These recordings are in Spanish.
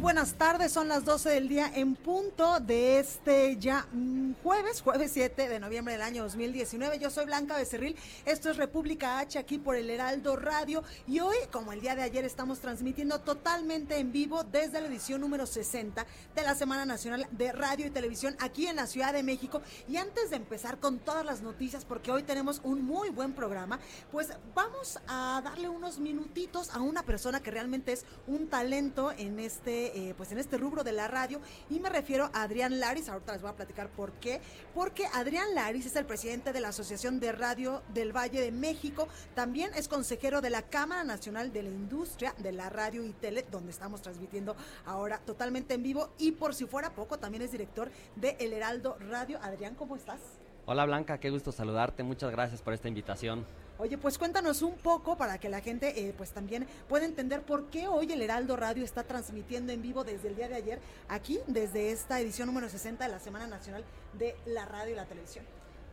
Buenas tardes, son las 12 del día en punto de este ya mm, jueves, jueves 7 de noviembre del año 2019. Yo soy Blanca Becerril, esto es República H aquí por el Heraldo Radio y hoy, como el día de ayer, estamos transmitiendo totalmente en vivo desde la edición número 60 de la Semana Nacional de Radio y Televisión aquí en la Ciudad de México. Y antes de empezar con todas las noticias, porque hoy tenemos un muy buen programa, pues vamos a darle unos minutitos a una persona que realmente es un talento en este eh, pues en este rubro de la radio y me refiero a Adrián Laris, ahorita les voy a platicar por qué, porque Adrián Laris es el presidente de la Asociación de Radio del Valle de México, también es consejero de la Cámara Nacional de la Industria de la Radio y Tele, donde estamos transmitiendo ahora totalmente en vivo y por si fuera poco, también es director de El Heraldo Radio. Adrián, ¿cómo estás? Hola Blanca, qué gusto saludarte, muchas gracias por esta invitación. Oye, pues cuéntanos un poco para que la gente eh, pues también pueda entender por qué hoy el Heraldo Radio está transmitiendo en vivo desde el día de ayer aquí, desde esta edición número 60 de la Semana Nacional de la Radio y la Televisión.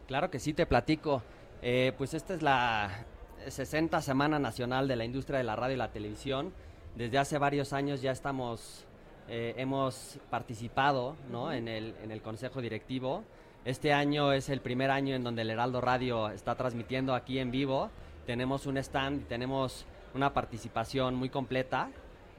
Claro que sí, te platico. Eh, pues esta es la 60 Semana Nacional de la Industria de la Radio y la Televisión. Desde hace varios años ya estamos, eh, hemos participado ¿no? en, el, en el Consejo Directivo. Este año es el primer año en donde el Heraldo Radio está transmitiendo aquí en vivo. Tenemos un stand, tenemos una participación muy completa.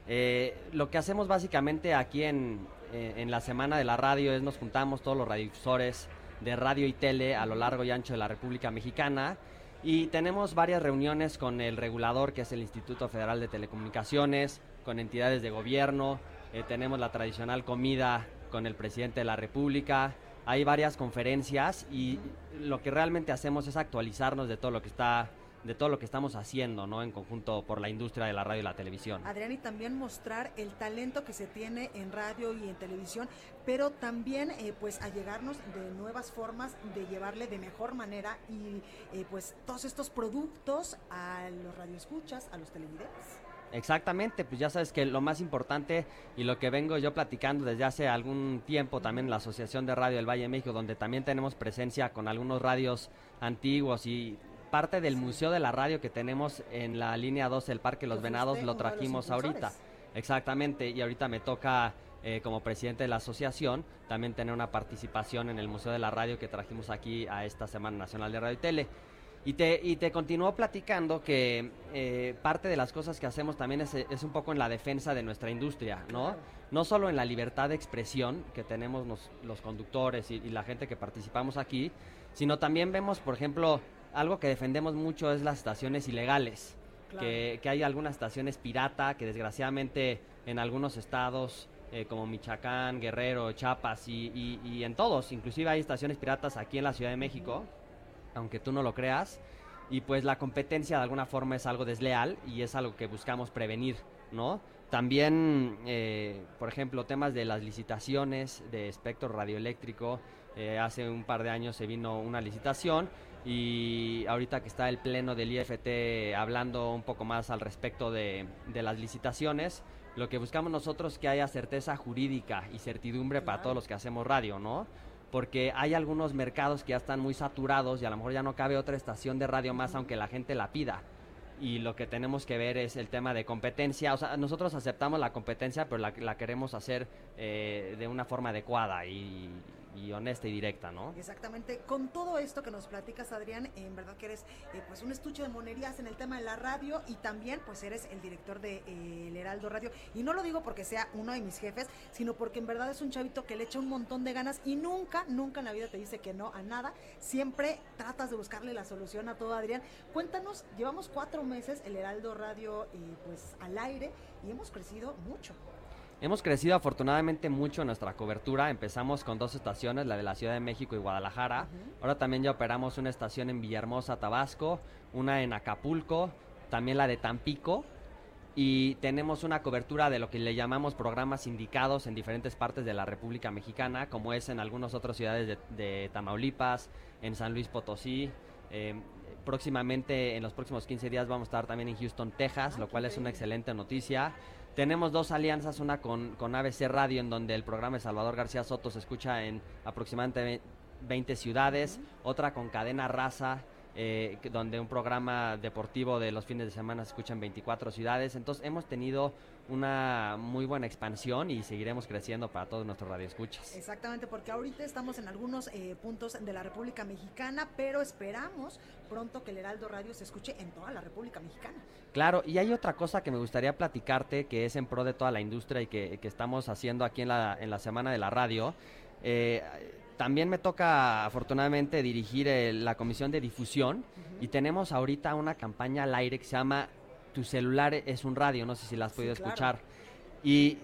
Eh, lo que hacemos básicamente aquí en, eh, en la Semana de la Radio es nos juntamos todos los radiodifusores de radio y tele a lo largo y ancho de la República Mexicana y tenemos varias reuniones con el regulador que es el Instituto Federal de Telecomunicaciones, con entidades de gobierno, eh, tenemos la tradicional comida con el presidente de la República, hay varias conferencias y lo que realmente hacemos es actualizarnos de todo lo que está de todo lo que estamos haciendo, ¿no? En conjunto por la industria de la radio y la televisión. Adrián, y también mostrar el talento que se tiene en radio y en televisión, pero también, eh, pues, allegarnos de nuevas formas de llevarle de mejor manera y, eh, pues, todos estos productos a los radioescuchas, a los televidentes. Exactamente, pues ya sabes que lo más importante y lo que vengo yo platicando desde hace algún tiempo también en la Asociación de Radio del Valle de México, donde también tenemos presencia con algunos radios antiguos y parte del Museo de la Radio que tenemos en la línea 2 del Parque Los Venados lo trajimos ahorita. Exactamente, y ahorita me toca eh, como presidente de la asociación también tener una participación en el Museo de la Radio que trajimos aquí a esta Semana Nacional de Radio y Tele. Y te, y te continuó platicando que eh, parte de las cosas que hacemos también es, es, un poco en la defensa de nuestra industria, ¿no? No solo en la libertad de expresión que tenemos los, los conductores y, y, la gente que participamos aquí, sino también vemos, por ejemplo, algo que defendemos mucho es las estaciones ilegales. Claro. Que, que, hay algunas estaciones pirata que desgraciadamente en algunos estados eh, como Michoacán, Guerrero, Chiapas y, y, y, en todos, inclusive hay estaciones piratas aquí en la Ciudad de México. Uh -huh aunque tú no lo creas. Y pues la competencia de alguna forma es algo desleal y es algo que buscamos prevenir, ¿no? También, eh, por ejemplo, temas de las licitaciones de espectro radioeléctrico. Eh, hace un par de años se vino una licitación y ahorita que está el pleno del IFT hablando un poco más al respecto de, de las licitaciones, lo que buscamos nosotros es que haya certeza jurídica y certidumbre para todos los que hacemos radio, ¿no? Porque hay algunos mercados que ya están muy saturados y a lo mejor ya no cabe otra estación de radio más aunque la gente la pida. Y lo que tenemos que ver es el tema de competencia. O sea, nosotros aceptamos la competencia, pero la, la queremos hacer eh, de una forma adecuada y y honesta y directa, ¿no? Exactamente. Con todo esto que nos platicas, Adrián, en verdad que eres eh, pues un estuche de monerías en el tema de la radio y también pues eres el director de eh, El Heraldo Radio. Y no lo digo porque sea uno de mis jefes, sino porque en verdad es un chavito que le echa un montón de ganas y nunca, nunca en la vida te dice que no a nada. Siempre tratas de buscarle la solución a todo, Adrián. Cuéntanos, llevamos cuatro meses El Heraldo Radio eh, pues al aire y hemos crecido mucho. Hemos crecido afortunadamente mucho en nuestra cobertura. Empezamos con dos estaciones, la de la Ciudad de México y Guadalajara. Ahora también ya operamos una estación en Villahermosa, Tabasco, una en Acapulco, también la de Tampico. Y tenemos una cobertura de lo que le llamamos programas indicados en diferentes partes de la República Mexicana, como es en algunas otras ciudades de, de Tamaulipas, en San Luis Potosí. Eh, próximamente, en los próximos 15 días, vamos a estar también en Houston, Texas, lo cual es una excelente noticia. Tenemos dos alianzas, una con, con ABC Radio, en donde el programa de Salvador García Soto se escucha en aproximadamente 20 ciudades, otra con Cadena Raza, eh, donde un programa deportivo de los fines de semana se escucha en 24 ciudades. Entonces hemos tenido una muy buena expansión y seguiremos creciendo para todos nuestros radioescuchas. Exactamente, porque ahorita estamos en algunos eh, puntos de la República Mexicana, pero esperamos pronto que el Heraldo Radio se escuche en toda la República Mexicana. Claro, y hay otra cosa que me gustaría platicarte que es en pro de toda la industria y que, que estamos haciendo aquí en la, en la Semana de la Radio. Eh, también me toca afortunadamente dirigir eh, la comisión de difusión y tenemos ahorita una campaña al aire que se llama Tu celular es un radio, no sé si la has Sí, podido claro. escuchar. Y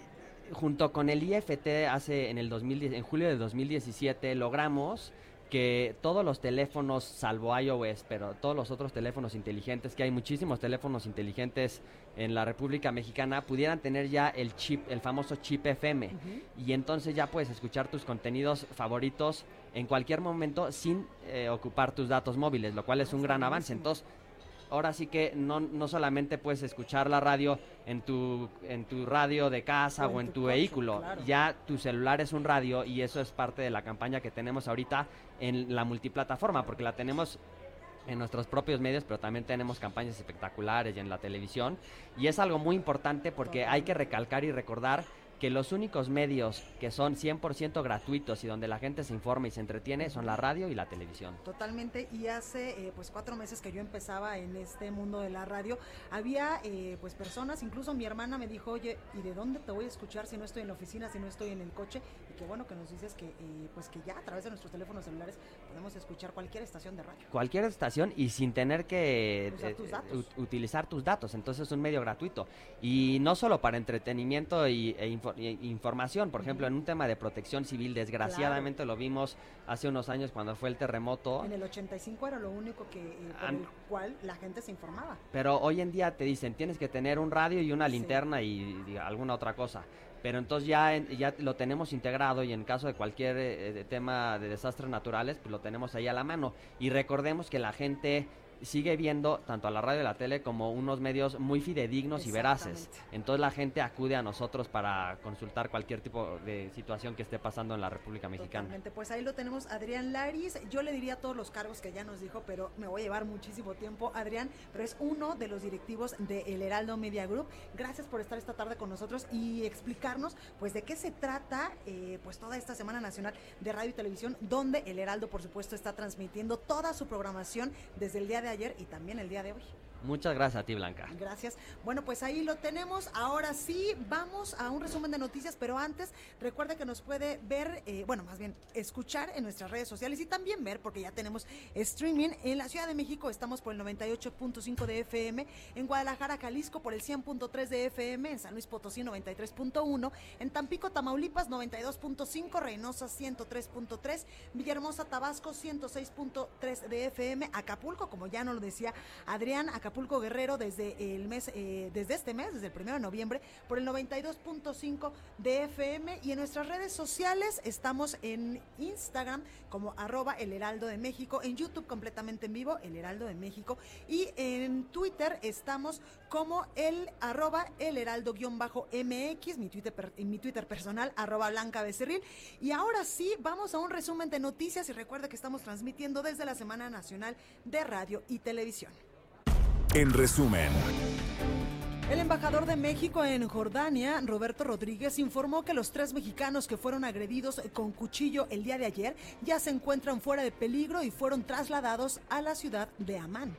junto con el IFT hace en el 2010, en julio de 2017 logramos que todos los teléfonos, salvo iOS, pero todos los otros teléfonos inteligentes, que hay muchísimos teléfonos inteligentes en la República Mexicana, pudieran tener ya el chip, el famoso chip FM. Y entonces ya puedes escuchar tus contenidos favoritos en cualquier momento sin eh, ocupar tus datos móviles, lo cual es un gran avance. Entonces, ahora sí que no, no solamente puedes escuchar la radio en tu, en tu radio de casa O en o en tu tu, coche, vehículo, claro. ya tu celular es un radio y eso es parte de la campaña que tenemos ahorita en la multiplataforma, porque la tenemos en nuestros propios medios, pero también tenemos campañas espectaculares y en la televisión. Y es algo muy importante porque hay que recalcar y recordar que los únicos medios que son 100% gratuitos y donde la gente se informa y se entretiene son la radio y la televisión. Totalmente, y hace eh, pues cuatro meses que yo empezaba en este mundo de la radio, había eh, pues personas, incluso mi hermana me dijo, oye, ¿y de dónde te voy a escuchar si no estoy en la oficina, si no estoy en el coche? Y qué bueno que nos dices que eh, pues que ya a través de nuestros teléfonos celulares podemos escuchar cualquier estación de radio. Cualquier estación y sin tener que eh, tus datos. ut- utilizar tus datos. Entonces es un medio gratuito. Y no solo para entretenimiento y, e info- información. Por ejemplo, en un tema de protección civil, desgraciadamente lo vimos hace unos años cuando fue el terremoto. En el 85 era lo único que eh, por An- el cual la gente se informaba. Pero hoy en día te dicen, tienes que tener un radio y una Sí. linterna y, y alguna otra cosa. Pero entonces ya, ya lo tenemos integrado y en caso de cualquier eh, tema de desastres naturales, pues lo tenemos ahí a la mano. Y recordemos que la gente sigue viendo tanto a la radio y la tele como unos medios muy fidedignos y veraces. Entonces la gente acude a nosotros para consultar cualquier tipo de situación que esté pasando en la República Mexicana. Totalmente, pues ahí lo tenemos, Adrián Laris. Yo le diría todos los cargos que ya nos dijo, pero me voy a llevar muchísimo tiempo, Adrián, pero es uno de los directivos de El Heraldo Media Group. Gracias por estar esta tarde con nosotros y explicarnos, pues, de qué se trata, eh, pues, toda esta Semana Nacional de Radio y Televisión, donde El Heraldo, por supuesto, está transmitiendo toda su programación desde el día de ayer y también el día de hoy. Muchas gracias a ti, Blanca. Gracias. Bueno, pues ahí lo tenemos. Ahora sí, vamos a un resumen de noticias, pero antes recuerde que nos puede ver, eh, bueno, más bien escuchar en nuestras redes sociales y también ver, porque ya tenemos streaming. En la Ciudad de México estamos por el 98.5 de FM, en Guadalajara, Jalisco por el 100.3 de FM, en San Luis Potosí 93.1, en Tampico, Tamaulipas 92.5, Reynosa 103.3, Villahermosa, Tabasco 106.3 de FM, Acapulco, como ya nos lo decía Adrián, Acapulco Guerrero desde el mes, eh, desde este mes, desde el primero de noviembre, por el 92.5 de FM y en nuestras redes sociales estamos en Instagram como arroba el heraldo de México, en YouTube completamente en vivo, el heraldo de México. Y en Twitter estamos como el arroba el heraldo guion bajo MX, mi Twitter, per- mi Twitter personal arroba blanca becerril. Y ahora sí vamos a un resumen de noticias y recuerda que estamos transmitiendo desde la Semana Nacional de Radio y Televisión. En resumen, El embajador de México en Jordania, Roberto Rodríguez, informó que los tres mexicanos que fueron agredidos con cuchillo el día de ayer ya se encuentran fuera de peligro y fueron trasladados a la ciudad de Amán.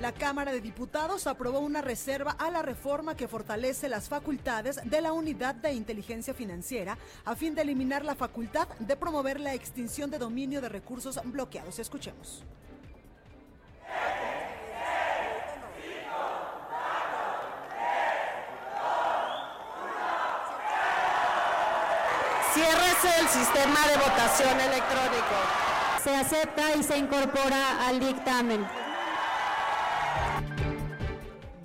La Cámara de Diputados aprobó una reserva a la reforma que fortalece las facultades de la Unidad de Inteligencia Financiera a fin de eliminar la facultad de promover la extinción de dominio de recursos bloqueados. Escuchemos. Ciérrese el sistema de votación electrónico. Se acepta y se incorpora al dictamen.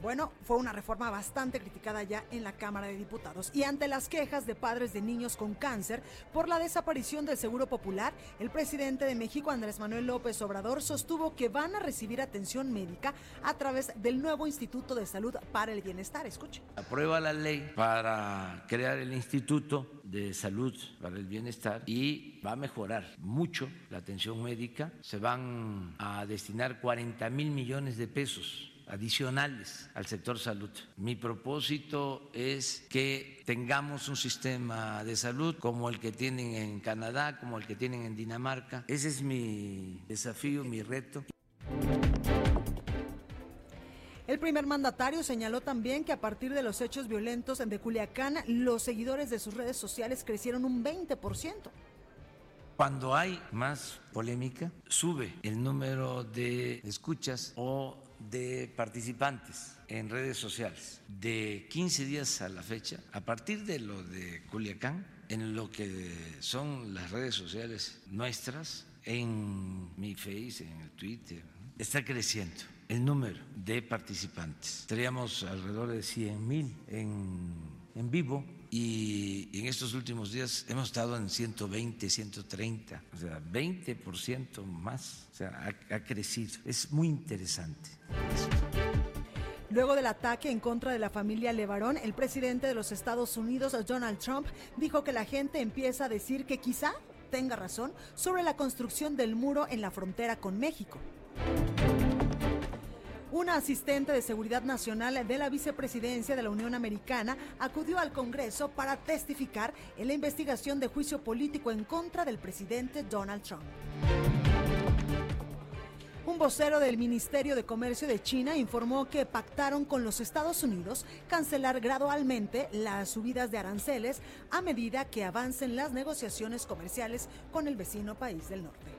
Bueno, fue una reforma bastante criticada ya en la Cámara de Diputados. Y ante las quejas de padres de niños con cáncer por la desaparición del Seguro Popular, el presidente de México, Andrés Manuel López Obrador, sostuvo que van a recibir atención médica a través del nuevo Instituto de Salud para el Bienestar. Escuche. Aprueba la ley para crear el Instituto de Salud para el Bienestar y va a mejorar mucho la atención médica. Se van a destinar 40 mil millones de pesos adicionales al sector salud. Mi propósito es que tengamos un sistema de salud como el que tienen en Canadá, como el que tienen en Dinamarca. Ese es mi desafío, mi reto. El primer mandatario señaló también que a partir de los hechos violentos de Culiacán, los seguidores de sus redes sociales crecieron un 20%. Cuando hay más polémica, sube el número de escuchas o de participantes en redes sociales. De 15 días a la fecha, a partir de lo de Culiacán, en lo que son las redes sociales nuestras, en mi Face, en el Twitter, está creciendo el número de participantes. Teníamos alrededor de 100 mil en, en vivo y en estos últimos días hemos estado en 120, 130, o sea, 20% más, o sea, ha, ha crecido. Es muy interesante. Luego del ataque en contra de la familia Levarón, el presidente de los Estados Unidos, Donald Trump, dijo que la gente empieza a decir que quizá tenga razón sobre la construcción del muro en la frontera con México. Una asistente de seguridad nacional de la vicepresidencia de la Unión Americana acudió al Congreso para testificar en la investigación de juicio político en contra del presidente Donald Trump. Un vocero del Ministerio de Comercio de China informó que pactaron con los Estados Unidos cancelar gradualmente las subidas de aranceles a medida que avancen las negociaciones comerciales con el vecino país del norte.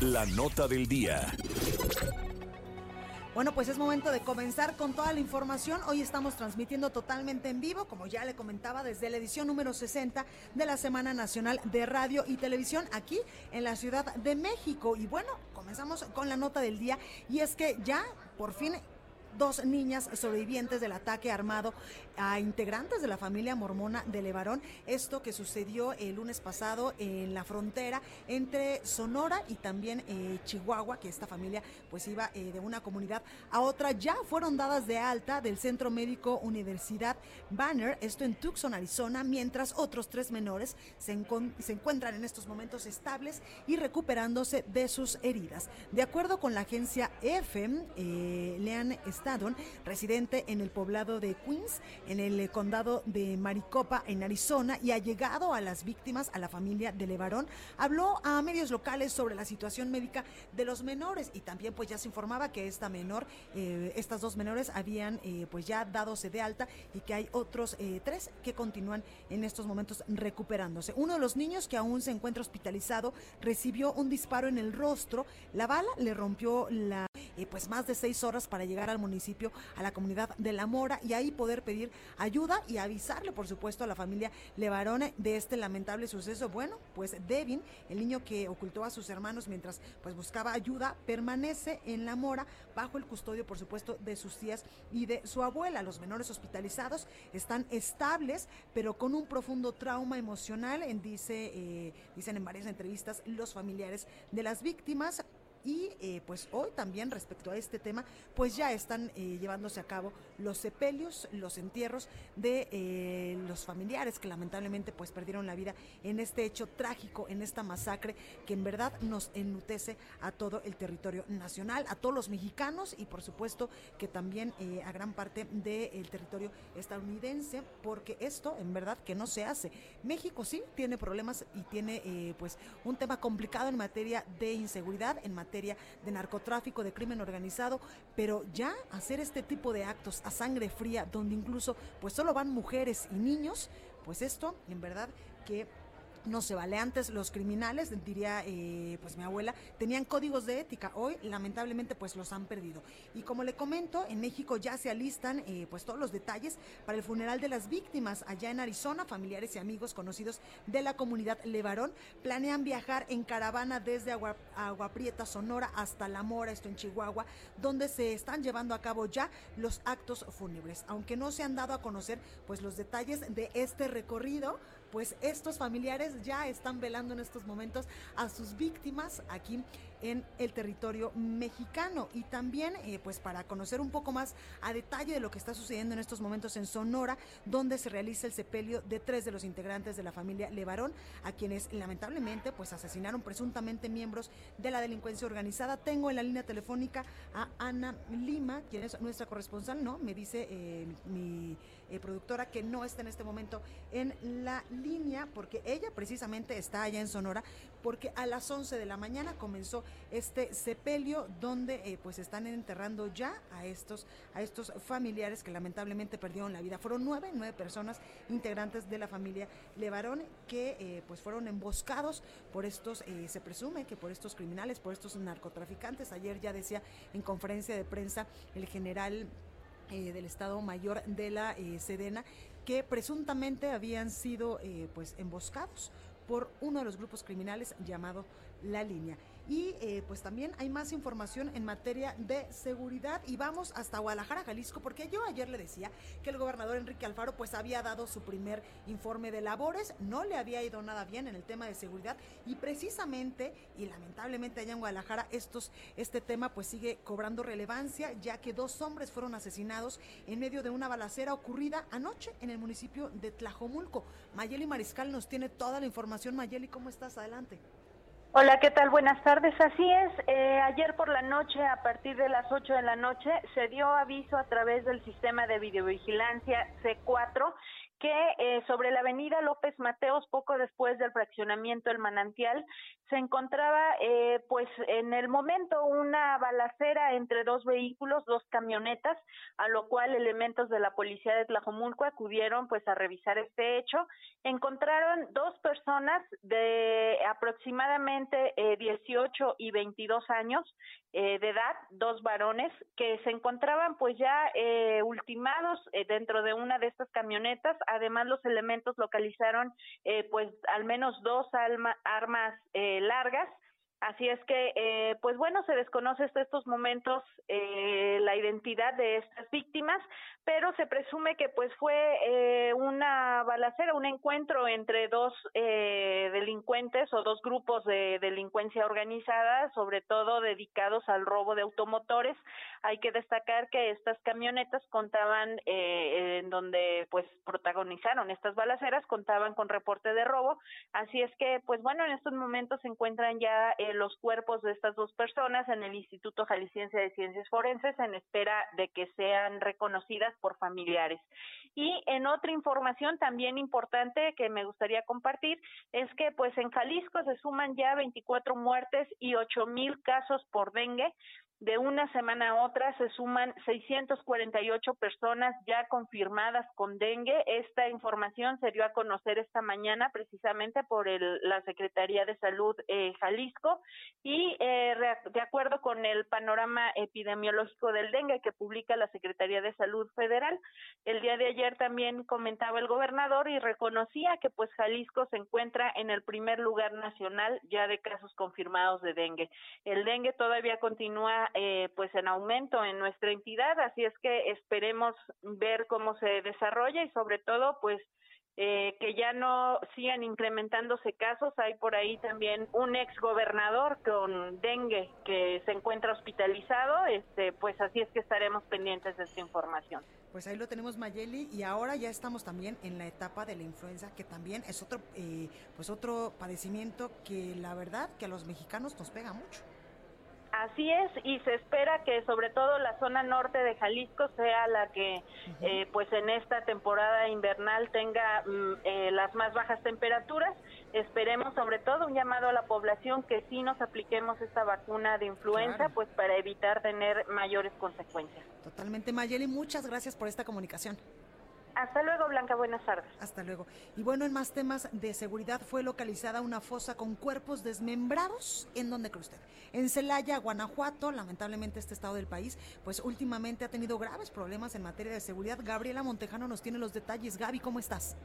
La nota del día. Bueno, pues es momento de comenzar con toda la información. Hoy estamos transmitiendo totalmente en vivo, como ya le comentaba, desde la edición número 60 de la Semana Nacional de Radio y Televisión aquí en la Ciudad de México. Y bueno, comenzamos con la nota del día y es que ya por fin dos niñas sobrevivientes del ataque armado a integrantes de la familia mormona de Levarón. Esto que sucedió el lunes pasado en la frontera entre Sonora y también eh, Chihuahua, que esta familia pues iba eh, de una comunidad a otra. Ya fueron dadas de alta del Centro Médico Universidad Banner, esto en Tucson, Arizona, mientras otros tres menores se, encuentran en estos momentos estables y recuperándose de sus heridas. De acuerdo con la agencia EFEM, eh, Lean Stadon, residente en el poblado de Queens, en el condado de Maricopa, en Arizona, y ha llegado a las víctimas, a la familia de Levarón, habló a medios locales sobre la situación médica de los menores y también pues ya se informaba que esta menor, eh, estas dos menores habían eh, pues ya dadose de alta y que hay otros eh, tres que continúan en estos momentos recuperándose. Uno de los niños que aún se encuentra hospitalizado recibió un disparo en el rostro, la bala le rompió la pues más de seis horas para llegar al municipio, a la comunidad de La Mora y ahí poder pedir ayuda y avisarle, por supuesto, a la familia Levarone de este lamentable suceso. Bueno, pues Devin, el niño que ocultó a sus hermanos mientras pues buscaba ayuda, permanece en La Mora bajo el custodio, por supuesto, de sus tías y de su abuela. Los menores hospitalizados están estables, pero con un profundo trauma emocional, dice, eh, dicen en varias entrevistas los familiares de las víctimas y eh, pues hoy también respecto a este tema, pues ya están eh, llevándose a cabo los sepelios, los entierros de eh, los familiares que lamentablemente pues perdieron la vida en este hecho trágico, en esta masacre que en verdad nos enlutece a todo el territorio nacional, a todos los mexicanos y por supuesto que también a gran parte del territorio estadounidense, porque esto en verdad que no se hace. México sí tiene problemas y tiene pues un tema complicado en materia de inseguridad, en materia de narcotráfico, de crimen organizado, pero ya hacer este tipo de actos a sangre fría, donde incluso pues solo van mujeres y niños, pues esto en verdad que no se vale. Antes los criminales, diría eh, pues mi abuela, tenían códigos de ética. Hoy lamentablemente pues los han perdido. Y como le comento, en México ya se alistan eh, pues todos los detalles para el funeral de las víctimas allá en Arizona. Familiares y amigos conocidos de la comunidad Levarón planean viajar en caravana desde Agua, Agua Prieta, Sonora hasta La Mora, esto en Chihuahua, donde se están llevando a cabo ya los actos fúnebres. Aunque no se han dado a conocer pues los detalles de este recorrido, pues estos familiares ya están velando en estos momentos a sus víctimas aquí en el territorio mexicano. Y también eh, pues para conocer un poco más a detalle de lo que está sucediendo en estos momentos en Sonora donde se realiza el sepelio de tres de los integrantes de la familia Levarón a quienes lamentablemente pues asesinaron presuntamente miembros de la delincuencia organizada. Tengo en la línea telefónica a Ana Lima quien es nuestra corresponsal no me dice eh, mi eh, productora que no está en este momento en la línea porque ella precisamente está allá en Sonora porque a las 11 de la mañana comenzó este sepelio donde eh, pues están enterrando ya a estos a estos familiares que lamentablemente perdieron la vida. Fueron nueve, nueve personas integrantes de la familia Levarón que eh, pues fueron emboscados por estos, se presume que por estos criminales, por estos narcotraficantes. Ayer ya decía en conferencia de prensa el general eh, del Estado Mayor de la eh, Sedena que presuntamente habían sido eh, pues emboscados por uno de los grupos criminales llamado La Línea. Y eh, pues también hay más información en materia de seguridad y vamos hasta Guadalajara, Jalisco, porque yo ayer le decía que el gobernador Enrique Alfaro pues había dado su primer informe de labores, no le había ido nada bien en el tema de seguridad y precisamente y lamentablemente allá en Guadalajara estos, este tema pues sigue cobrando relevancia ya que dos hombres fueron asesinados en medio de una balacera ocurrida anoche en el municipio de Tlajomulco. Mayeli Mariscal nos tiene toda la información. Mayeli, ¿cómo estás? Adelante. Hola, ¿qué tal? Buenas tardes. Así es, eh, ayer por la noche, a partir de las 8 de la noche, se dio aviso a través del sistema de videovigilancia C4 que eh, sobre la avenida López Mateos, poco después del fraccionamiento El Manantial, se encontraba eh, pues en el momento una balacera entre dos vehículos, dos camionetas, a lo cual elementos de la policía de Tlajomulco acudieron pues a revisar este hecho. Encontraron dos personas de aproximadamente eh, 18 y 22 años eh, de edad, dos varones que se encontraban pues ya eh, ultimados eh, dentro de una de estas camionetas. Además los elementos localizaron eh, pues al menos dos armas eh, largas Así es que, eh, pues bueno, se desconoce hasta estos momentos eh, la identidad de estas víctimas, pero se presume que pues fue eh, una balacera, un encuentro entre dos eh, delincuentes o dos grupos de delincuencia organizada, sobre todo dedicados al robo de automotores. Hay que destacar que estas camionetas contaban, eh, en donde pues protagonizaron estas balaceras, contaban con reporte de robo. Así es que, pues bueno, en estos momentos se encuentran ya eh, los cuerpos de estas dos personas en el Instituto Jalisciense de Ciencias Forenses en espera de que sean reconocidas por familiares. Y en otra información también importante que me gustaría compartir es que pues en Jalisco se suman ya 24 muertes y 8 mil casos por dengue. De una semana a otra se suman 648 personas ya confirmadas con dengue. Esta información se dio a conocer esta mañana precisamente por el, la Secretaría de Salud eh, Jalisco y eh, de acuerdo con el panorama epidemiológico del dengue que publica la Secretaría de Salud Federal, el día de ayer también comentaba el gobernador y reconocía que pues Jalisco se encuentra en el primer lugar nacional ya de casos confirmados de dengue. El dengue todavía continúa eh, pues en aumento en nuestra entidad, así es que esperemos ver cómo se desarrolla y sobre todo pues eh, que ya no sigan incrementándose casos. Hay por ahí también un ex gobernador con dengue que se encuentra hospitalizado. Este, pues así es que estaremos pendientes de esta información. Pues ahí lo tenemos Mayeli y ahora ya estamos también en la etapa de la influenza que también es otro eh, pues otro padecimiento que la verdad que a los mexicanos nos pega mucho. Así es, y se espera que sobre todo la zona norte de Jalisco sea la que, eh, pues en esta temporada invernal tenga mm, eh, las más bajas temperaturas. Esperemos sobre todo un llamado a la población que sí nos apliquemos esta vacuna de influenza, pues para evitar tener mayores consecuencias. Totalmente, Mayeli, muchas gracias por esta comunicación. Hasta luego, Blanca. Buenas tardes. Hasta luego. Y bueno, en más temas de seguridad fue localizada una fosa con cuerpos desmembrados. ¿En dónde cree usted? En Celaya, Guanajuato. Lamentablemente este estado del país, pues últimamente ha tenido graves problemas en materia de seguridad. Gabriela Montejano nos tiene los detalles. Gaby, ¿cómo estás?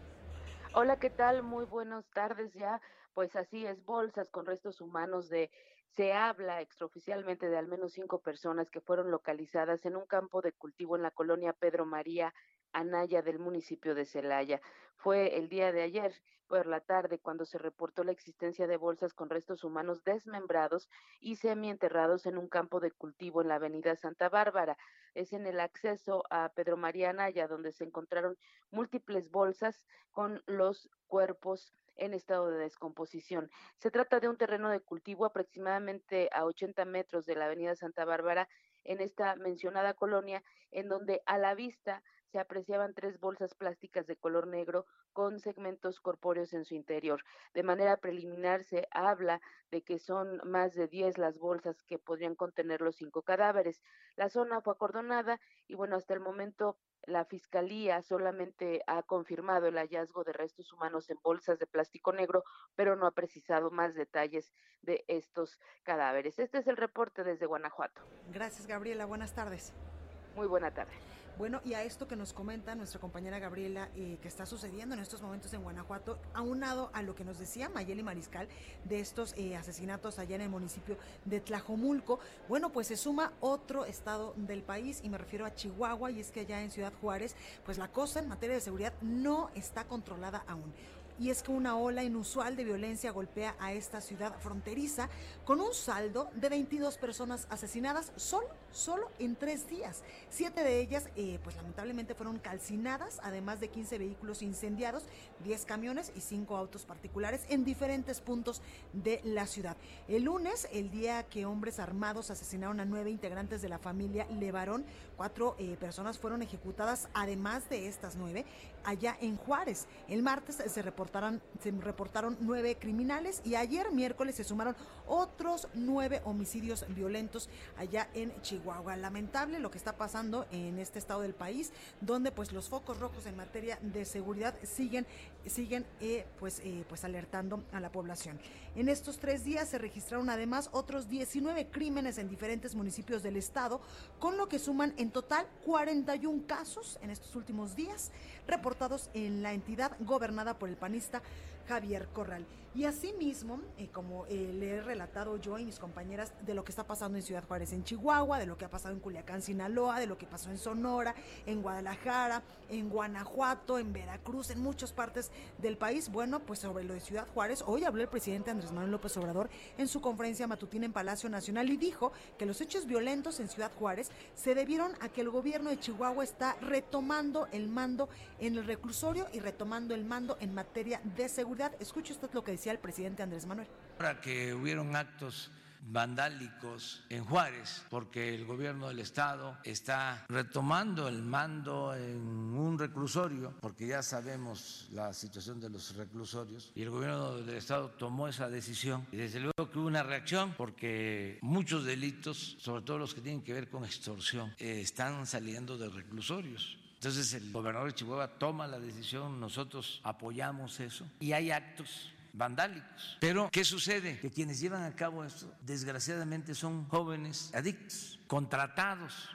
Hola, ¿qué tal? Muy buenas tardes ya. Pues así es, bolsas con restos humanos de se habla extraoficialmente de al menos cinco personas que fueron localizadas en un campo de cultivo en la colonia Pedro María Anaya del municipio de Celaya. Fue el día de ayer por la tarde cuando se reportó la existencia de bolsas con restos humanos desmembrados y semienterrados en un campo de cultivo en la avenida Santa Bárbara. Es en el acceso a Pedro María Anaya donde se encontraron múltiples bolsas con los cuerpos en estado de descomposición. Se trata de un terreno de cultivo aproximadamente a 80 metros de la avenida Santa Bárbara en esta mencionada colonia, en donde a la vista se apreciaban tres bolsas plásticas de color negro con segmentos corpóreos en su interior. De manera preliminar se habla de que son más de 10 las bolsas que podrían contener los cinco cadáveres. La zona fue acordonada y bueno, hasta el momento la Fiscalía solamente ha confirmado el hallazgo de restos humanos en bolsas de plástico negro, pero no ha precisado más detalles de estos cadáveres. Este es el reporte desde Guanajuato. Gracias, Gabriela. Buenas tardes. Muy buena tarde. Bueno, y a esto que nos comenta nuestra compañera Gabriela, eh, que está sucediendo en estos momentos en Guanajuato, aunado a lo que nos decía Mayeli Mariscal de estos eh, asesinatos allá en el municipio de Tlajomulco, bueno, pues se suma otro estado del país, y me refiero a Chihuahua, y es que allá en Ciudad Juárez, pues la cosa en materia de seguridad no está controlada aún y es que una ola inusual de violencia golpea a esta ciudad fronteriza con un saldo de 22 personas asesinadas solo, solo en tres días. Siete de ellas, eh, pues lamentablemente fueron calcinadas, además de 15 vehículos incendiados, 10 camiones y 5 autos particulares en diferentes puntos de la ciudad. El lunes, el día que hombres armados asesinaron a nueve integrantes de la familia Levarón, cuatro eh, personas fueron ejecutadas, además de estas nueve, allá en Juárez. El martes se reportó se reportaron nueve criminales y ayer miércoles se sumaron otros nueve homicidios violentos allá en Chihuahua. Lamentable lo que está pasando en este estado del país, donde pues los focos rojos en materia de seguridad siguen, siguen eh, pues, eh, pues alertando a la población. En estos tres días se registraron además otros 19 crímenes en diferentes municipios del estado, con lo que suman en total 41 casos en estos últimos días reportados en la entidad gobernada por el panista Javier Corral. Y asimismo, eh, como eh, le he relatado yo y mis compañeras de lo que está pasando en Ciudad Juárez, en Chihuahua, de lo que ha pasado en Culiacán, Sinaloa, de lo que pasó en Sonora, en Guadalajara, en Guanajuato, en Veracruz, en muchas partes del país. Bueno, pues sobre lo de Ciudad Juárez, hoy habló el presidente Andrés Manuel López Obrador en su conferencia matutina en Palacio Nacional y dijo que los hechos violentos en Ciudad Juárez se debieron a que el gobierno de Chihuahua está retomando el mando en el reclusorio y retomando el mando en materia de seguridad. Escuche usted lo que decía el presidente Andrés Manuel. Para que hubieron actos vandálicos en Juárez, porque el gobierno del estado está retomando el mando en un reclusorio, porque ya sabemos la situación de los reclusorios, y el gobierno del estado tomó esa decisión, y desde luego que hubo una reacción, porque muchos delitos, sobre todo los que tienen que ver con extorsión, eh, están saliendo de reclusorios. Entonces el gobernador de Chihuahua toma la decisión, nosotros apoyamos eso y hay actos vandálicos. Pero, ¿qué sucede? Que quienes llevan a cabo esto, desgraciadamente, son jóvenes adictos, contratados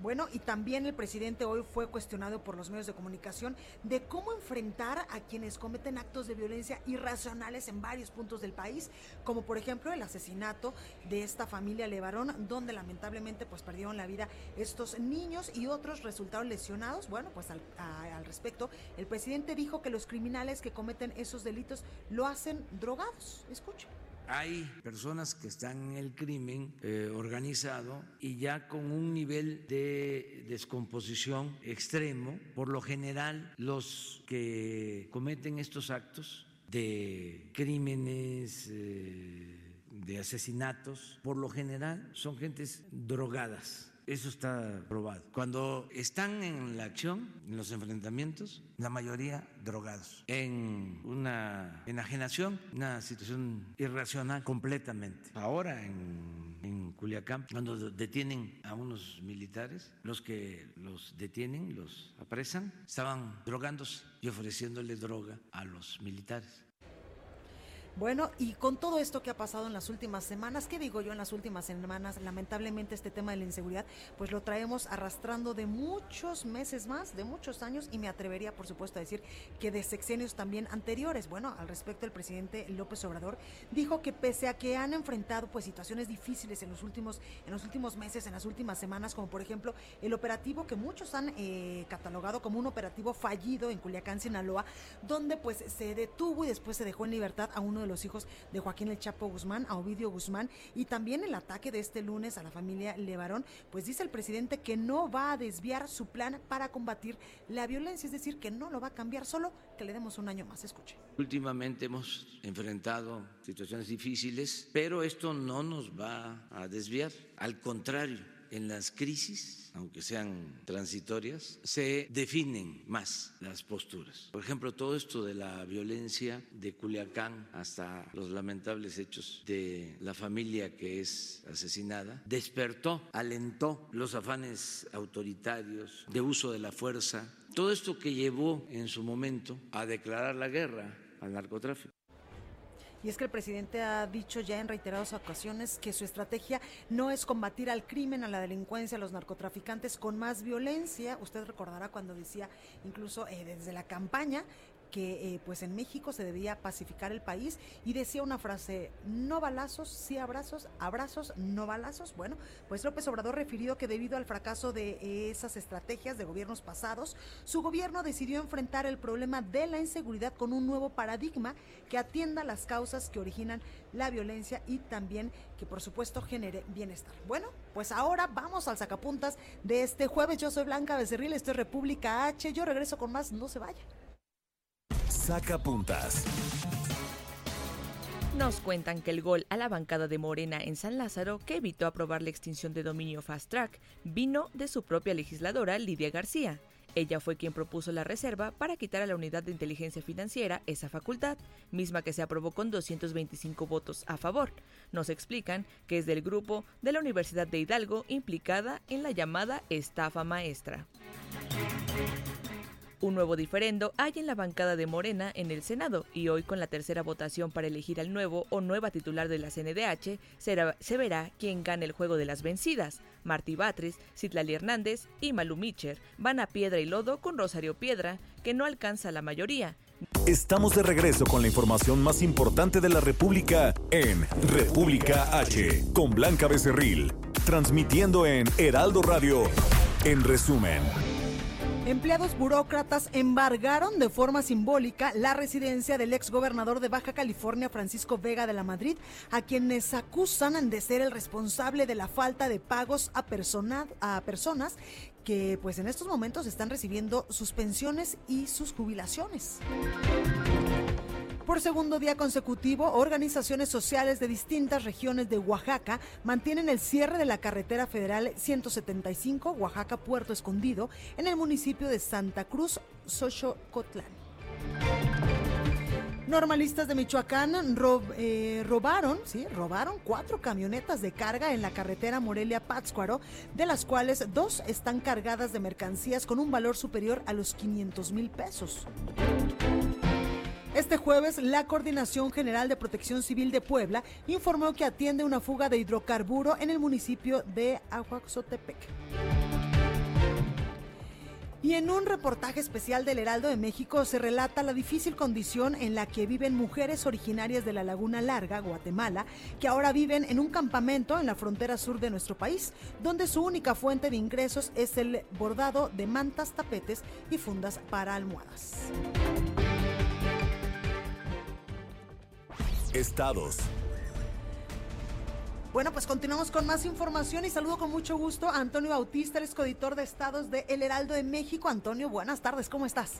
Bueno, y también el presidente hoy fue cuestionado por los medios de comunicación de cómo enfrentar a quienes cometen actos de violencia irracionales en varios puntos del país, como por ejemplo el asesinato de esta familia Levarón, donde lamentablemente pues perdieron la vida estos niños y otros resultaron lesionados. Bueno, pues al, al respecto, el presidente dijo que los criminales que cometen esos delitos lo hacen drogados. Escuchen. Hay personas que están en el crimen eh, organizado y ya con un nivel de descomposición extremo. Por lo general, los que cometen estos actos de crímenes, eh, de asesinatos, por lo general son gentes drogadas eso está probado. Cuando están en la acción, en los enfrentamientos, la mayoría drogados, en una enajenación, una situación irracional completamente. Ahora en, en Culiacán, cuando detienen a unos militares, los que los detienen, los apresan, estaban drogándose y ofreciéndole droga a los militares. Bueno, y con todo esto que ha pasado en las últimas semanas, ¿qué digo yo en las últimas semanas? Lamentablemente este tema de la inseguridad, pues lo traemos arrastrando de muchos meses más, de muchos años, y me atrevería, por supuesto, a decir que de sexenios también anteriores. Bueno, al respecto, el presidente López Obrador dijo que pese a que han enfrentado pues situaciones difíciles en los últimos, en los últimos meses, en las últimas semanas, como por ejemplo el operativo que muchos han eh, catalogado como un operativo fallido en Culiacán, Sinaloa, donde pues se detuvo y después se dejó en libertad a uno de los hijos de Joaquín El Chapo Guzmán, a Ovidio Guzmán, y también el ataque de este lunes a la familia Levarón, pues dice el presidente que no va a desviar su plan para combatir la violencia, es decir, que no lo va a cambiar, solo que le demos un año más. Escuche. Últimamente hemos enfrentado situaciones difíciles, pero esto no nos va a desviar, al contrario, en las crisis aunque sean transitorias, se definen más las posturas. Por ejemplo, todo esto de la violencia de Culiacán hasta los lamentables hechos de la familia que es asesinada, despertó, alentó los afanes autoritarios de uso de la fuerza, todo esto que llevó en su momento a declarar la guerra al narcotráfico. Y es que el presidente ha dicho ya en reiteradas ocasiones que su estrategia no es combatir al crimen, a la delincuencia, a los narcotraficantes con más violencia. Usted recordará cuando decía, incluso eh, desde la campaña, que eh, pues en México se debía pacificar el país y decía una frase, no balazos, sí abrazos, abrazos, no balazos. Bueno, pues López Obrador refirió que debido al fracaso de esas estrategias de gobiernos pasados, su gobierno decidió enfrentar el problema de la inseguridad con un nuevo paradigma que atienda las causas que originan la violencia y también que por supuesto genere bienestar. Bueno, pues ahora vamos al sacapuntas de este jueves. Yo soy Blanca Becerril, esto es República H. Yo regreso con más, no se vaya. Saca puntas. Nos cuentan que el gol a la bancada de Morena en San Lázaro, que evitó aprobar la extinción de dominio Fast Track, vino de su propia legisladora Lidia García. Ella fue quien propuso la reserva para quitar a la unidad de inteligencia financiera esa facultad, misma que se aprobó con 225 votos a favor. Nos explican que es del grupo de la Universidad de Hidalgo implicada en la llamada estafa maestra. Un nuevo diferendo hay en la bancada de Morena en el Senado y hoy con la tercera votación para elegir al nuevo o nueva titular de la CNDH se verá quién gana el juego de las vencidas. Martí Batres, Citlali Hernández y Malu Micher van a piedra y lodo con Rosario Piedra, que no alcanza la mayoría. Estamos de regreso con la información más importante de la República en República H, con Blanca Becerril, transmitiendo en Heraldo Radio, en resumen. Empleados burócratas embargaron de forma simbólica la residencia del ex gobernador de Baja California, Francisco Vega de la Madrid, a quienes acusan de ser el responsable de la falta de pagos a, a personas que pues en estos momentos están recibiendo sus pensiones y sus jubilaciones. Por segundo día consecutivo, organizaciones sociales de distintas regiones de Oaxaca mantienen el cierre de la carretera federal 175 Oaxaca-Puerto Escondido en el municipio de Santa Cruz, Xochocotlán. Normalistas de Michoacán eh, robaron, sí, robaron cuatro camionetas de carga en la carretera Morelia-Pátzcuaro, de las cuales dos están cargadas de mercancías con un valor superior a los 500 mil pesos. Este jueves, la Coordinación General de Protección Civil de Puebla informó que atiende una fuga de hidrocarburo en el municipio de Aguaxotepec. Y en un reportaje especial del Heraldo de México se relata la difícil condición en la que viven mujeres originarias de la Laguna Larga, Guatemala, que ahora viven en un campamento en la frontera sur de nuestro país, donde su única fuente de ingresos es el bordado de mantas, tapetes y fundas para almohadas. Estados. Bueno, pues continuamos con más información y saludo con mucho gusto a Antonio Bautista, el escoditor de estados de El Heraldo de México. Antonio, buenas tardes, ¿cómo estás?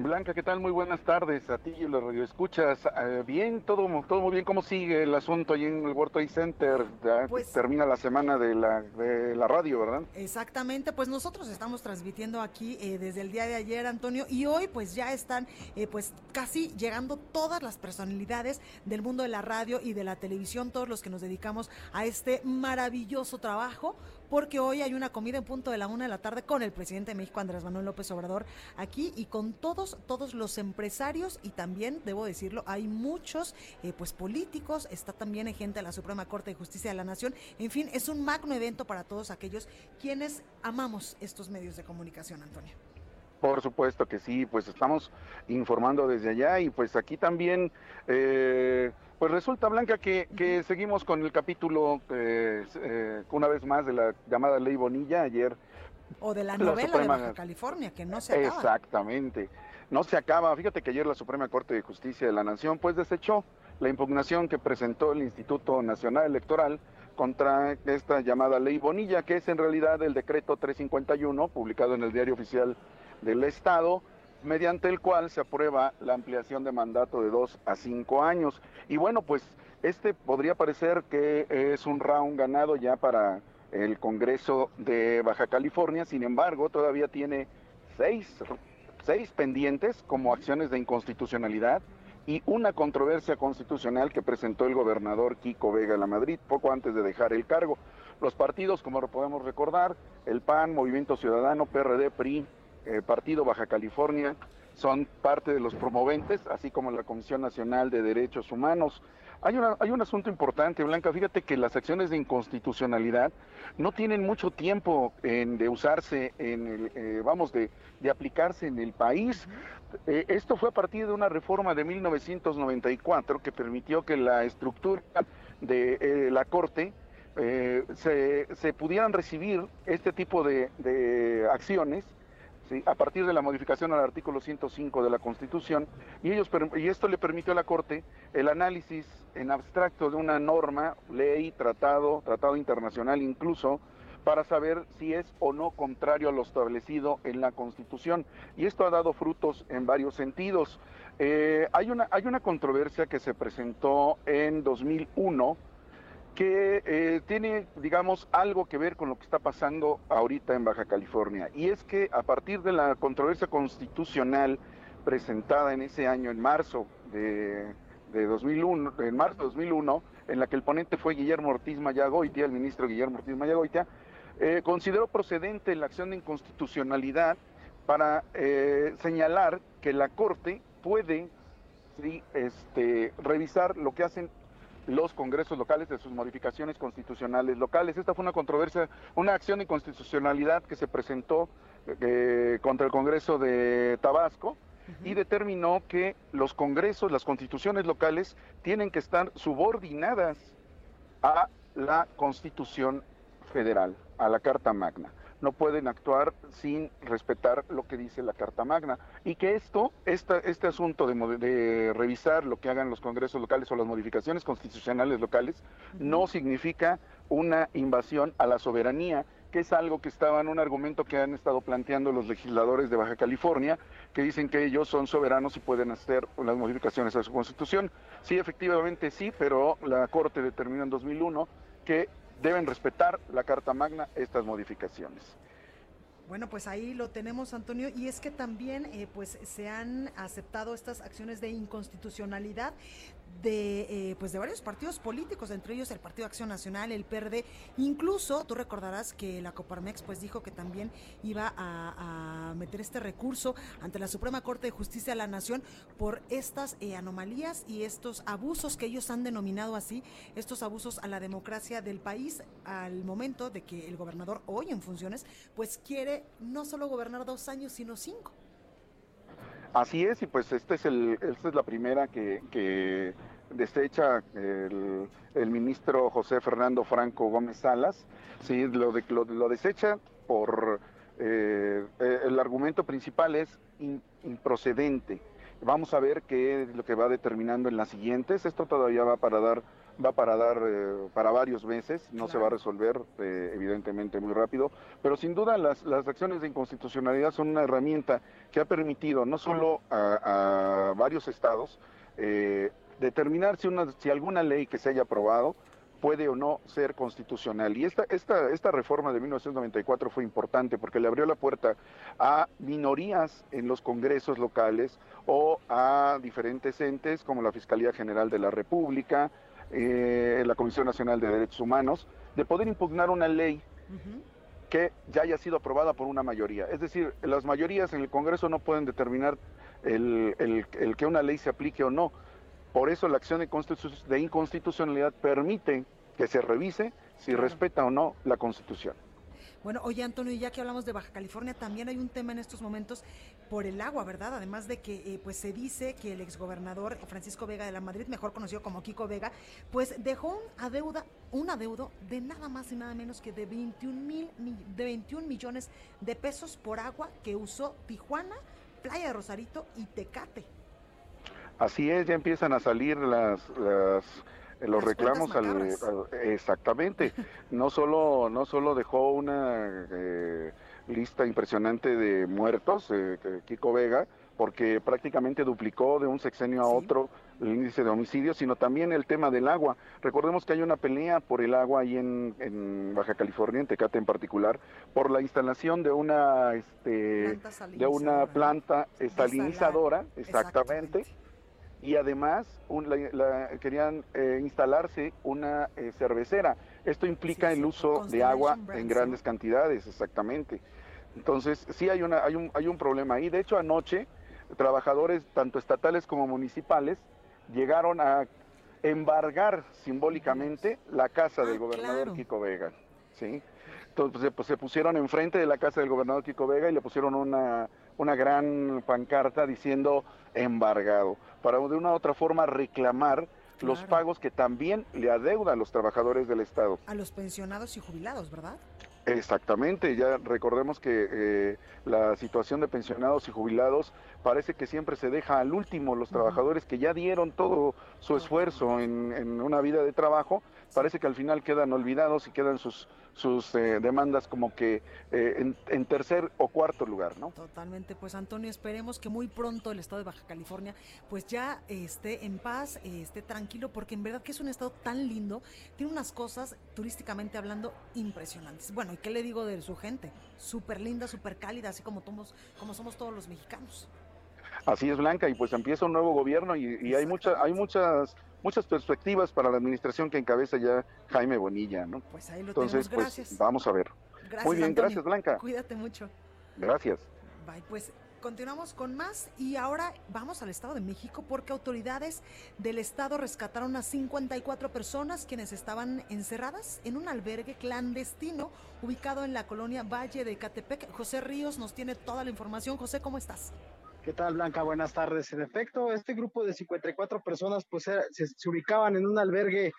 Blanca, ¿qué tal? Muy buenas tardes a ti y a los radioescuchas. Eh, bien, todo, todo muy bien. ¿Cómo sigue el asunto allí en el World Trade Center? Ya Pues- termina la semana de la, de la radio, ¿verdad? Exactamente, pues nosotros estamos transmitiendo aquí eh, desde el día de ayer, Antonio, y hoy pues ya están eh, pues casi llegando todas las personalidades del mundo de la radio y de la televisión, todos los que nos dedicamos a este maravilloso trabajo, porque hoy hay una comida en punto de la una de la tarde con el presidente de México, Andrés Manuel López Obrador, aquí y con todos, todos los empresarios y también, debo decirlo, hay muchos eh, pues políticos, está también gente de la Suprema Corte de Justicia de la Nación, en fin, es un magno evento para todos aquellos quienes amamos estos medios de comunicación, Antonio. Por supuesto que sí, pues estamos informando desde allá y pues aquí también, eh, pues resulta Blanca que, que seguimos con el capítulo eh, eh, una vez más de la llamada Ley Bonilla ayer. O de la La novela Suprema- de Baja California, que no se acaba. Exactamente. No se acaba. Fíjate que ayer la Suprema Corte de Justicia de la Nación pues desechó la impugnación que presentó el Instituto Nacional Electoral contra esta llamada ley Bonilla, que es en realidad el decreto 351 publicado en el Diario Oficial del Estado, mediante el cual se aprueba la ampliación de mandato de dos a cinco años. Y bueno, pues este podría parecer que es un round ganado ya para el Congreso de Baja California, sin embargo, todavía tiene seis, seis pendientes como acciones de inconstitucionalidad y una controversia constitucional que presentó el gobernador Kiko Vega la Madrid poco antes de dejar el cargo. Los partidos, como podemos recordar, el PAN, Movimiento Ciudadano, PRD, PRI, eh, Partido Baja California, son parte de los promoventes, así como la Comisión Nacional de Derechos Humanos. Hay, una- hay un asunto importante, Blanca, fíjate que las acciones de inconstitucionalidad no tienen mucho tiempo en- de usarse, en el, eh, vamos, de, de aplicarse en el país. Eh, esto fue a partir de una reforma de 1994 que permitió que la estructura de eh, la Corte se, se pudieran recibir este tipo de acciones ¿sí? a partir de la modificación al artículo 105 de la Constitución y, ellos, y esto le permitió a la Corte el análisis en abstracto de una norma, ley, tratado, tratado internacional incluso, para saber si es o no contrario a lo establecido en la Constitución. Y esto ha dado frutos en varios sentidos. Eh, hay, una, hay una controversia que se presentó en 2001 que eh, tiene, digamos, algo que ver con lo que está pasando ahorita en Baja California. Y es que a partir de la controversia constitucional presentada en ese año, en marzo de, de 2001, en marzo de 2001, en la que el ponente fue Guillermo Ortiz Mayagoitia, el ministro Guillermo Ortiz Mayagoitia, eh, consideró procedente la acción de inconstitucionalidad para eh, señalar que la Corte puede este, revisar lo que hacen los congresos locales de sus modificaciones constitucionales locales. Esta fue una controversia, una acción de inconstitucionalidad que se presentó eh, contra el Congreso de Tabasco y determinó que los congresos, las constituciones locales tienen que estar subordinadas a la Constitución Federal, a la Carta Magna. No pueden actuar sin respetar lo que dice la Carta Magna. Y que esto, esta, este asunto de, de revisar lo que hagan los congresos locales o las modificaciones constitucionales locales, no significa una invasión a la soberanía, que es algo que estaba en un argumento que han estado planteando los legisladores de Baja California, que dicen que ellos son soberanos y pueden hacer las modificaciones a su constitución. Sí, efectivamente sí, pero la Corte determinó en 2001 que deben respetar la Carta Magna estas modificaciones. Bueno, pues ahí lo tenemos, Antonio, y es que también eh, pues se han aceptado estas acciones de inconstitucionalidad de eh, pues de varios partidos políticos, entre ellos el Partido Acción Nacional, el PRD, incluso tú recordarás que la Coparmex pues dijo que también iba a, a meter este recurso ante la Suprema Corte de Justicia de la Nación por estas eh, anomalías y estos abusos que ellos han denominado así, estos abusos a la democracia del país al momento de que el gobernador hoy en funciones pues quiere no solo gobernar dos años, sino cinco. Así es, y pues este es el, esta es la primera que, desecha el, ministro José Fernando Franco Gómez Salas, sí, lo desecha por eh, eh, el argumento principal es improcedente. Vamos a ver qué es lo que va determinando en las siguientes. Esto todavía va para dar va para dar eh, para varios meses, no se va a resolver eh, evidentemente muy rápido, pero sin duda las, las, acciones de inconstitucionalidad son una herramienta que ha permitido no solo a, a varios estados eh, determinar si, una, si alguna ley que se haya aprobado puede o no ser constitucional. Y esta, esta, esta reforma de 1994 fue importante porque le abrió la puerta a minorías en los congresos locales o a diferentes entes como la Fiscalía General de la República, eh, la Comisión Nacional de Derechos Humanos, de poder impugnar una ley que ya haya sido aprobada por una mayoría. Es decir, las mayorías en el Congreso no pueden determinar el, el, el que una ley se aplique o no. Por eso la acción de, de inconstitucionalidad permite que se revise si claro. respeta o no la Constitución. Bueno, oye Antonio, ya que hablamos de Baja California, también hay un tema en estos momentos por el agua, ¿verdad? Además de que eh, pues se dice que el exgobernador Francisco Vega de la Madrid, mejor conocido como Kiko Vega, pues dejó un adeuda, un adeudo de nada más y nada menos que de 21 mil de 21 millones de pesos por agua que usó Tijuana, Playa de Rosarito y Tecate. Así es, ya empiezan a salir las, las los reclamos al, al, exactamente no solo no solo dejó una eh, lista impresionante de muertos eh, Kiko Vega porque prácticamente duplicó de un sexenio a otro el índice de homicidios, sino también el tema del agua. Recordemos que hay una pelea por el agua ahí en, en Baja California, en Tecate en particular, por la instalación de una este de una planta salinizadora, exactamente. exactamente y además un, la, la, querían eh, instalarse una eh, cervecera. Esto implica sí, sí, el uso de agua en grandes cantidades, exactamente. Entonces, sí hay, una, hay, un, hay un problema ahí. De hecho, anoche, trabajadores, tanto estatales como municipales, llegaron a embargar simbólicamente la casa del ah, gobernador claro. Kiko Vega. ¿sí? Entonces, pues, se pusieron enfrente de la casa del gobernador Kiko Vega y le pusieron una, una gran pancarta diciendo embargado, para de una u otra forma reclamar claro. los pagos que también le adeudan a los trabajadores del Estado. A los pensionados y jubilados, ¿verdad? Exactamente, ya recordemos que eh, la situación de pensionados y jubilados parece que siempre se deja al último, los trabajadores que ya dieron todo su esfuerzo en, en una vida de trabajo, parece que al final quedan olvidados y quedan sus, sus eh, demandas como que eh, en, en, tercer o cuarto lugar, ¿no? Totalmente, pues Antonio, esperemos que muy pronto el estado de Baja California pues ya esté en paz, esté tranquilo, porque en verdad que es un estado tan lindo, tiene unas cosas turísticamente hablando impresionantes. Bueno, ¿y qué le digo de su gente? Súper linda, súper cálida, así como, tomos, como somos todos los mexicanos. Así es, Blanca, y pues empieza un nuevo gobierno y, y hay, mucha, hay muchas muchas perspectivas para la administración que encabeza ya Jaime Bonilla, ¿no? Pues ahí lo Entonces, tenemos, gracias. Pues, vamos a ver. Gracias, Muy bien, Antonio. gracias Blanca. Cuídate mucho. Gracias. Bye, pues continuamos con más y ahora vamos al Estado de México porque autoridades del Estado rescataron a 54 personas quienes estaban encerradas en un albergue clandestino ubicado en la colonia Valle de Catepec. José Ríos nos tiene toda la información. José, ¿cómo estás? ¿Qué tal, Blanca? Buenas tardes. En efecto, este grupo de 54 personas pues era, se, se, ubicaban en un albergue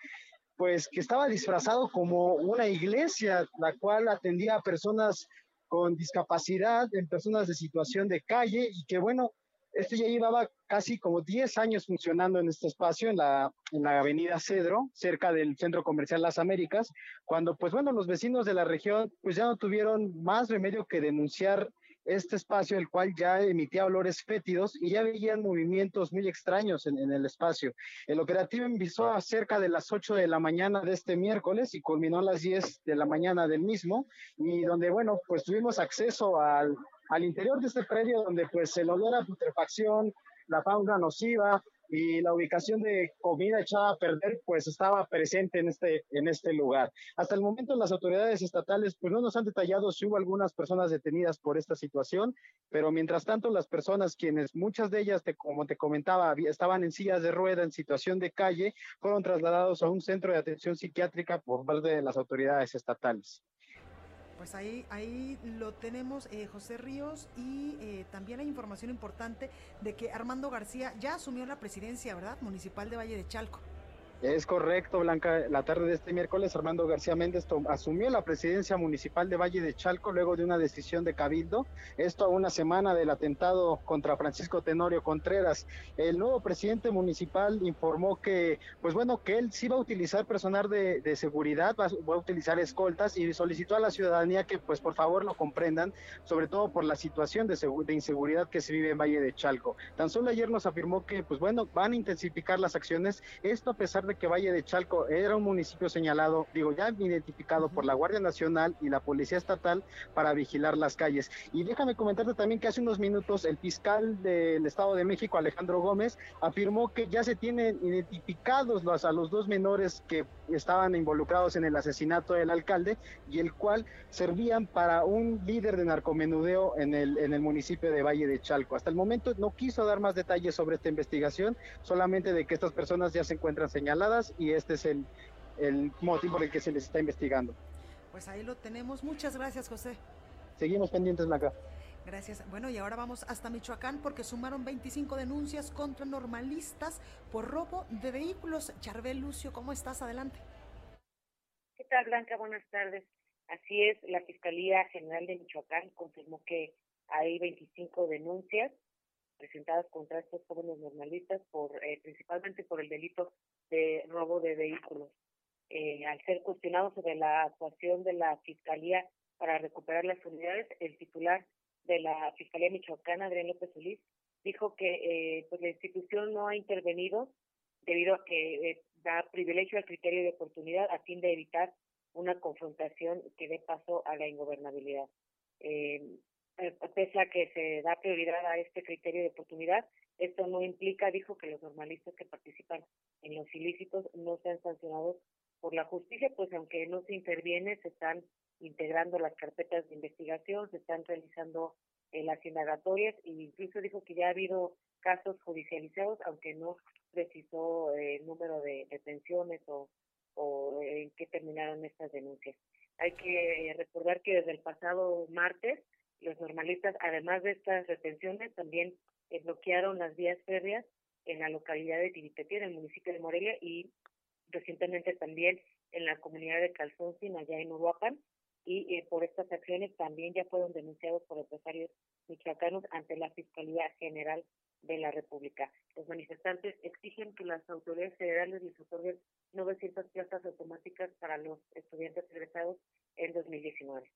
pues que estaba disfrazado como una iglesia, la cual atendía a personas con discapacidad, en personas de situación de calle y que bueno, esto ya llevaba casi como 10 años funcionando en este espacio, en la, en la avenida Cedro, cerca del Centro Comercial Las Américas, cuando pues bueno, los vecinos de la región pues ya no tuvieron más remedio que denunciar este espacio, el cual ya emitía olores fétidos y ya veían movimientos muy extraños en, en, el espacio. El operativo empezó a cerca de las 8 de la mañana de este miércoles y culminó a las 10 de la mañana del mismo, y donde, bueno, pues tuvimos acceso al, al interior de este predio donde pues el olor a putrefacción, la fauna nociva, y la ubicación de comida echada a perder pues estaba presente en este, en este lugar. Hasta el momento las autoridades estatales pues no nos han detallado si hubo algunas personas detenidas por esta situación, pero mientras tanto las personas quienes muchas de ellas, como te comentaba, estaban en sillas de rueda en situación de calle, fueron trasladados a un centro de atención psiquiátrica por parte de las autoridades estatales. Pues ahí, ahí lo tenemos, eh, José Ríos, y eh, también hay información importante de que Armando García ya asumió la presidencia, ¿verdad? Municipal de Valle de Chalco. Es correcto, Blanca. La tarde de este miércoles, Armando García Méndez asumió la presidencia municipal de Valle de Chalco luego de una decisión de Cabildo. Esto a una semana del atentado contra Francisco Tenorio Contreras. El nuevo presidente municipal informó que, pues bueno, que él sí va a utilizar personal de, seguridad, va, a utilizar escoltas y solicitó a la ciudadanía que, pues por favor, lo comprendan, sobre todo por la situación de, de inseguridad que se vive en Valle de Chalco. Tan solo ayer nos afirmó que, pues bueno, van a intensificar las acciones. Esto a pesar de que Valle de Chalco era un municipio señalado, digo, ya identificado por la Guardia Nacional y la Policía Estatal para vigilar las calles. Y déjame comentarte también que hace unos minutos el fiscal del Estado de México, Alejandro Gómez, afirmó que ya se tienen identificados los, a los dos menores que estaban involucrados en el asesinato del alcalde y el cual servían para un líder de narcomenudeo en el, en el municipio de Valle de Chalco. Hasta el momento no quiso dar más detalles sobre esta investigación, solamente de que estas personas ya se encuentran señaladas y este es el, el motivo por el que se les está investigando. Pues ahí lo tenemos. Muchas gracias, José. Seguimos pendientes, Blanca. Gracias. Bueno, y ahora vamos hasta Michoacán porque sumaron 25 denuncias contra normalistas por robo de vehículos. Charbel Lucio, ¿cómo estás? Adelante. ¿Qué tal, Blanca? Buenas tardes. Así es, la Fiscalía General de Michoacán confirmó que hay 25 denuncias presentadas contra estos jóvenes normalistas por eh, principalmente por el delito de robo de vehículos. Eh, al ser cuestionado sobre la actuación de la Fiscalía para recuperar las unidades, el titular de la Fiscalía Michoacana, Adrián López Solís, dijo que eh, pues la institución no ha intervenido debido a que da privilegio al criterio de oportunidad a fin de evitar una confrontación que dé paso a la ingobernabilidad. Eh, eh, pese a que se da prioridad a este criterio de oportunidad, esto no implica, dijo, que los normalistas que participan en los ilícitos no sean sancionados por la justicia, pues aunque no se interviene, se están integrando las carpetas de investigación, se están realizando eh, las indagatorias e incluso dijo que ya ha habido casos judicializados, aunque no precisó eh, el número de detenciones o, o en qué terminaron estas denuncias. Hay que recordar que desde el pasado martes los normalistas, además de estas retenciones, también eh, bloquearon las vías férreas en la localidad de Tibitepí, en el municipio de Morelia, y recientemente también en la comunidad de Calzoncin, allá en Uruapan, y eh, por estas acciones también ya fueron denunciados por empresarios michoacanos ante la Fiscalía General de la República. Los manifestantes exigen que las autoridades federales les otorguen 900 plazas automáticas para los estudiantes egresados en 2019.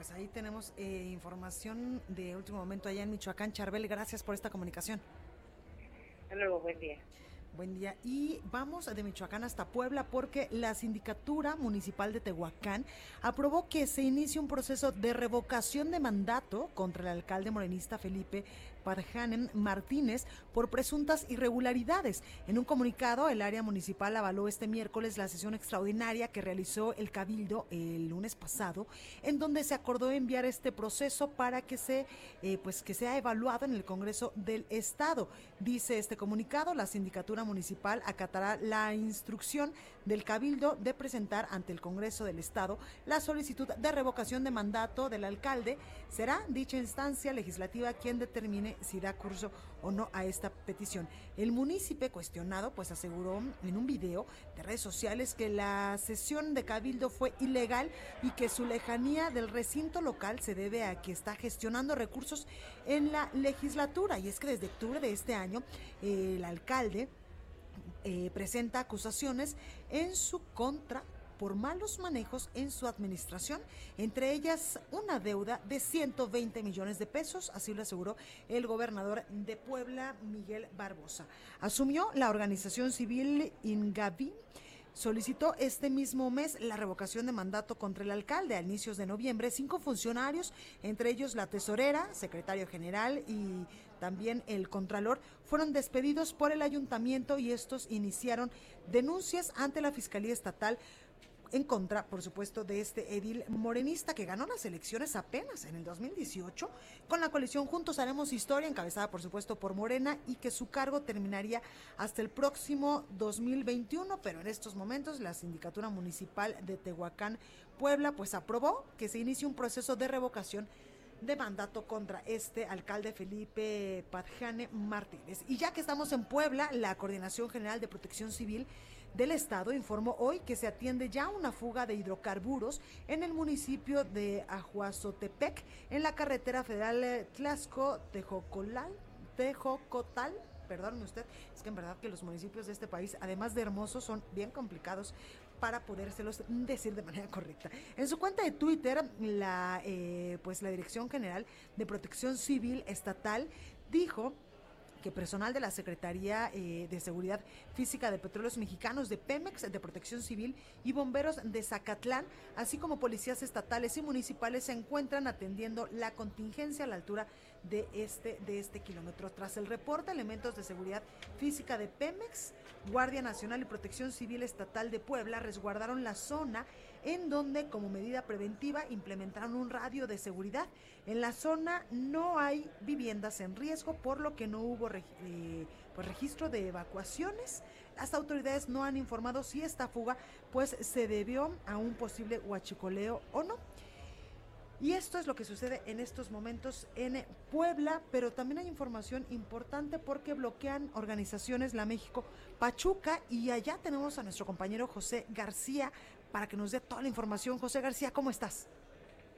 Pues ahí tenemos eh, información de último momento allá en Michoacán. Charbel, gracias por esta comunicación. Hasta luego, buen día. Buen día. Y vamos de Michoacán hasta Puebla porque la Sindicatura Municipal de Tehuacán aprobó que se inicie un proceso de revocación de mandato contra el alcalde morenista Felipe Parjanen Martínez por presuntas irregularidades. En un comunicado, el área municipal avaló este miércoles la sesión extraordinaria que realizó el Cabildo el lunes pasado, en donde se acordó enviar este proceso para que se eh, pues que sea evaluado en el Congreso del Estado. Dice este comunicado, la sindicatura municipal acatará la instrucción del Cabildo de presentar ante el Congreso del Estado la solicitud de revocación de mandato del alcalde. Será dicha instancia legislativa quien determine si da curso o no a esta petición. El municipio cuestionado pues aseguró en un video de redes sociales que la sesión de Cabildo fue ilegal y que su lejanía del recinto local se debe a que está gestionando recursos en la legislatura. Y es que desde octubre de este año el alcalde eh, presenta acusaciones en su contra por malos manejos en su administración, entre ellas una deuda de 120 millones de pesos, así lo aseguró el gobernador de Puebla, Miguel Barbosa. Asumió la organización civil Ingavi solicitó este mismo mes la revocación de mandato contra el alcalde. A inicios de noviembre, cinco funcionarios, entre ellos la tesorera, secretario general y también el contralor, fueron despedidos por el ayuntamiento y estos iniciaron denuncias ante la Fiscalía Estatal en contra, por supuesto, de este edil morenista que ganó las elecciones apenas en el 2018 con la coalición Juntos Haremos Historia, encabezada, por supuesto, por Morena y que su cargo terminaría hasta el próximo 2021, pero en estos momentos la sindicatura municipal de Tehuacán Puebla pues aprobó que se inicie un proceso de revocación de mandato contra este alcalde Felipe Padjane Martínez. Y ya que estamos en Puebla, la Coordinación General de Protección Civil del Estado informó hoy que se atiende ya una fuga de hidrocarburos en el municipio de Ajuazotepec, en la carretera federal Tlaxco-Tejocolal, Tejocotal, perdóneme usted, es que en verdad que los municipios de este país, además de hermosos, son bien complicados para podérselos decir de manera correcta. En su cuenta de Twitter, la, eh, pues la Dirección General de Protección Civil Estatal dijo que personal de la Secretaría eh, de Seguridad Física de Petróleos Mexicanos, de Pemex, de Protección Civil y bomberos de Zacatlán, así como policías estatales y municipales se encuentran atendiendo la contingencia a la altura este, de este kilómetro. Tras el reporte, elementos de seguridad física de Pemex, Guardia Nacional y Protección Civil Estatal de Puebla resguardaron la zona en donde como medida preventiva implementaron un radio de seguridad. En la zona no hay viviendas en riesgo, por lo que no hubo eh, pues, registro de evacuaciones. Las autoridades no han informado si esta fuga pues se debió a un posible huachicoleo o no. Y esto es lo que sucede en estos momentos en Puebla, pero también hay información importante porque bloquean organizaciones La México Pachuca y allá tenemos a nuestro compañero José García para que nos dé toda la información. José García, ¿cómo estás?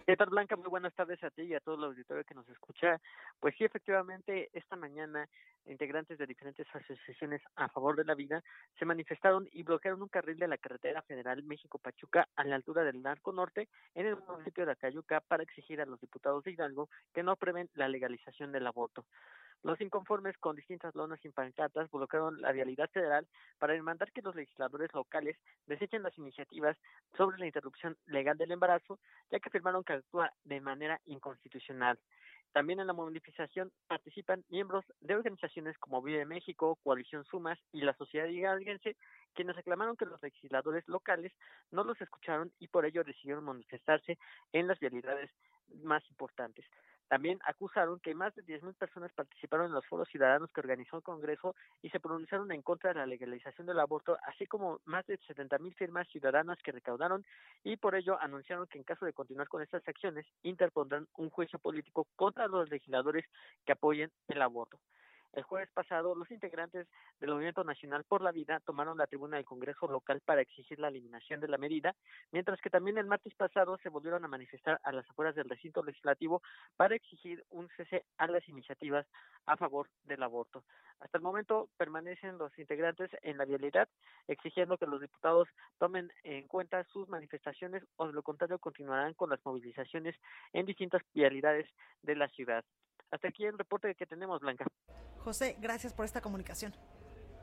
¿Qué Blanca? Muy buenas tardes a ti y a todo el auditorio que nos escucha. Pues sí, efectivamente, esta mañana integrantes de diferentes asociaciones a favor de la vida se manifestaron y bloquearon un carril de la carretera federal México-Pachuca a la altura del Narco Norte en el municipio de Acayuca para exigir a los diputados de Hidalgo que no aprueben la legalización del aborto. Los inconformes con distintas lonas y pancartas bloquearon la vialidad federal para demandar que los legisladores locales desechen las iniciativas sobre la interrupción legal del embarazo, ya que afirmaron que actúa de manera inconstitucional. También en la movilización participan miembros de organizaciones como Vive México, Coalición Sumas y la Sociedad Hidalguense, quienes reclamaron que los legisladores locales no los escucharon y por ello decidieron manifestarse en las vialidades más importantes. También acusaron que más de 10.000 personas participaron en los foros ciudadanos que organizó el Congreso y se pronunciaron en contra de la legalización del aborto, así como más de 70.000 firmas ciudadanas que recaudaron y por ello anunciaron que en caso de continuar con estas acciones interpondrán un juicio político contra los legisladores que apoyen el aborto. El jueves pasado, los integrantes del Movimiento Nacional por la Vida tomaron la tribuna del Congreso local para exigir la eliminación de la medida, mientras que también el martes pasado se volvieron a manifestar a las afueras del recinto legislativo para exigir un cese a las iniciativas a favor del aborto. Hasta el momento permanecen los integrantes en la vialidad, exigiendo que los diputados tomen en cuenta sus manifestaciones o de lo contrario continuarán con las movilizaciones en distintas vialidades de la ciudad. Hasta aquí el reporte que tenemos, Blanca. José, gracias por esta comunicación.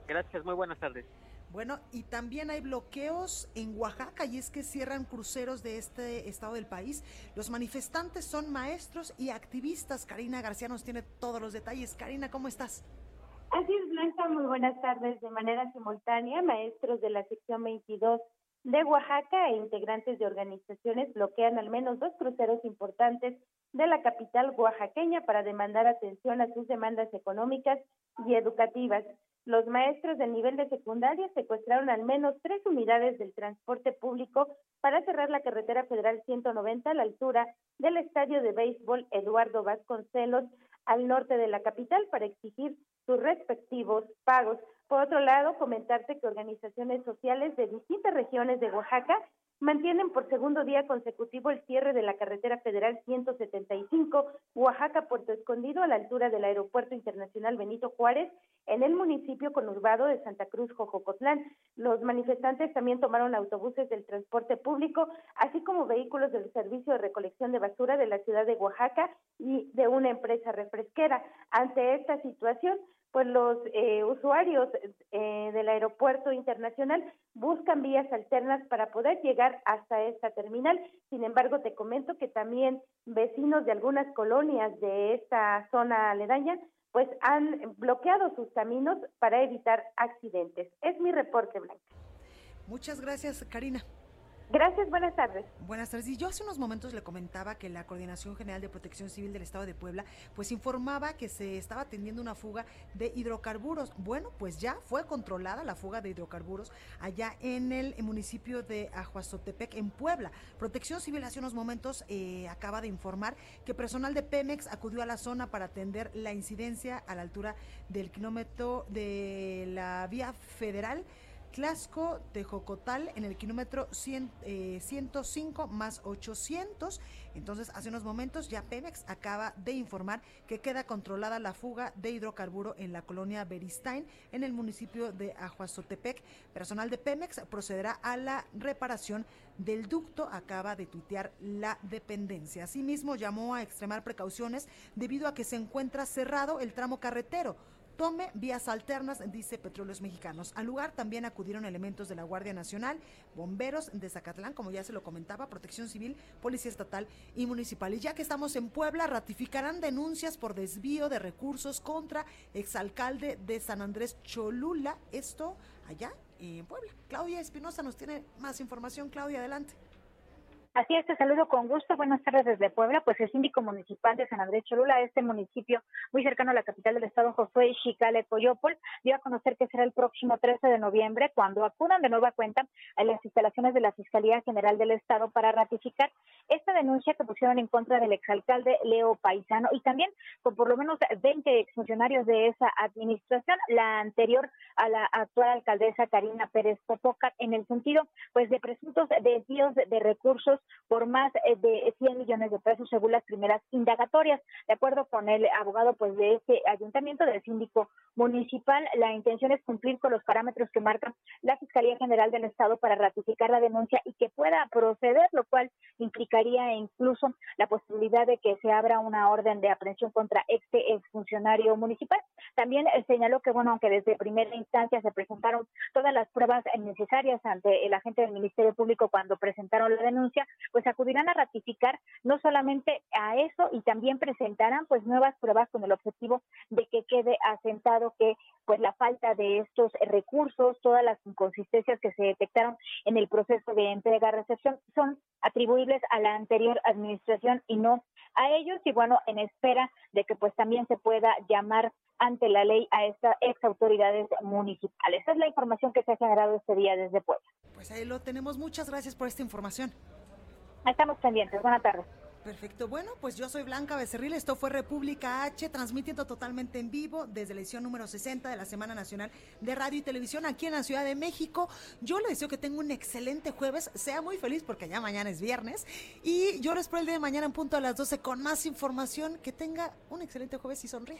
Gracias, muy buenas tardes. Bueno, y también hay bloqueos en Oaxaca y es que cierran cruceros de este estado del país. Los manifestantes son maestros y activistas. Karina García nos tiene todos los detalles. Karina, ¿cómo estás? Así es, Blanca, muy buenas tardes. De manera simultánea, maestros de la sección 22 de Oaxaca e integrantes de organizaciones bloquean al menos dos cruceros importantes de la capital oaxaqueña para demandar atención a sus demandas económicas y educativas. Los maestros del nivel de secundaria secuestraron al menos tres unidades del transporte público para cerrar la carretera federal 190 a la altura del estadio de béisbol Eduardo Vasconcelos al norte de la capital para exigir sus respectivos pagos. Por otro lado, comentarte que organizaciones sociales de distintas regiones de Oaxaca mantienen por segundo día consecutivo el cierre de la carretera federal 175 Oaxaca-Puerto Escondido a la altura del Aeropuerto Internacional Benito Juárez en el municipio conurbado de Santa Cruz, Jojocotlán. Los manifestantes también tomaron autobuses del transporte público, así como vehículos del servicio de recolección de basura de la ciudad de Oaxaca y de una empresa refresquera. Ante esta situación, pues los eh, usuarios eh, del aeropuerto internacional buscan vías alternas para poder llegar hasta esta terminal. Sin embargo, te comento que también vecinos de algunas colonias de esta zona aledaña pues han bloqueado sus caminos para evitar accidentes. Es mi reporte, Blanca. Muchas gracias, Karina. Gracias, buenas tardes. Buenas tardes. Y yo hace unos momentos le comentaba que la Coordinación General de Protección Civil del Estado de Puebla pues informaba que se estaba atendiendo una fuga de hidrocarburos. Bueno, pues ya fue controlada la fuga de hidrocarburos allá en el municipio de Ajuazotepec, en Puebla. Protección Civil hace unos momentos eh, acaba de informar que personal de Pemex acudió a la zona para atender la incidencia a la altura del kilómetro de la vía federal Tlasco Tejocotal en el kilómetro 100, 105 eh, más 800. Entonces, hace unos momentos ya Pemex acaba de informar que queda controlada la fuga de hidrocarburo en la colonia Beristain, en el municipio de Ajuazotepec. Personal de Pemex procederá a la reparación del ducto, acaba de tuitear la dependencia. Asimismo, llamó a extremar precauciones debido a que se encuentra cerrado el tramo carretero tome vías alternas, dice Petróleos Mexicanos. Al lugar también acudieron elementos de la Guardia Nacional, bomberos de Zacatlán, como ya se lo comentaba, Protección Civil, Policía Estatal y Municipal. Y ya que estamos en Puebla, ratificarán denuncias por desvío de recursos contra exalcalde de San Andrés Cholula. Esto allá en Puebla. Claudia Espinosa nos tiene más información. Claudia, adelante. Así es, te saludo con gusto. Buenas tardes desde Puebla. Pues el síndico municipal de San Andrés Cholula, este municipio muy cercano a la capital del estado, Josué Xicale Coyopol, dio a conocer que será el próximo 13 de noviembre cuando acudan de nueva cuenta a las instalaciones de la Fiscalía General del Estado para ratificar esta denuncia que pusieron en contra del exalcalde Leo Paisano y también con por lo menos 20 exfuncionarios de esa administración, la anterior a la actual alcaldesa Karina Pérez Popoca, en el sentido pues de presuntos desvíos de recursos por más eh, de 100 millones de pesos según las primeras indagatorias. De acuerdo con el abogado pues de este ayuntamiento, del síndico municipal, la intención es cumplir con los parámetros que marca la Fiscalía General del Estado para ratificar la denuncia y que pueda proceder, lo cual implicaría incluso la posibilidad de que se abra una orden de aprehensión contra este exfuncionario municipal. También eh, señaló que, bueno, aunque desde primera instancia se presentaron todas las pruebas necesarias ante el agente del Ministerio Público cuando presentaron la denuncia, pues acudirán a ratificar no solamente a eso y también presentarán pues nuevas pruebas con el objetivo de que quede asentado que pues la falta de estos recursos, todas las inconsistencias que se detectaron en el proceso de entrega-recepción son atribuibles a la anterior administración y no a ellos y bueno, en espera de que pues también se pueda llamar ante la ley a estas ex autoridades municipales. Esa es la información que se ha generado este día desde Puebla. Pues ahí lo tenemos. Muchas gracias por esta información. Estamos pendientes. Buenas tardes. Perfecto. Bueno, pues yo soy Blanca Becerril. Esto fue República H, transmitiendo totalmente en vivo desde la edición número 60 de la Semana Nacional de Radio y Televisión aquí en la Ciudad de México. Yo le deseo que tenga un excelente jueves. Sea muy feliz porque ya mañana es viernes. Y yo les el día de mañana en punto a las 12 con más información. Que tenga un excelente jueves y sonríe.